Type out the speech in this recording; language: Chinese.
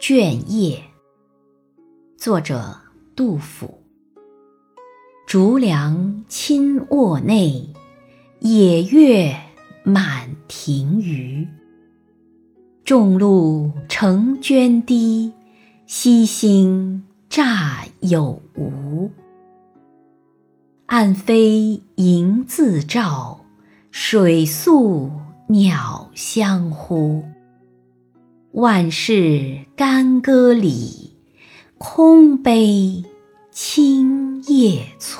卷叶，作者杜甫。竹梁侵卧内，野月满庭隅。众路成涓滴，夕星乍有无。暗飞萤自照，水宿鸟相呼。万事干戈里，空悲青叶粗。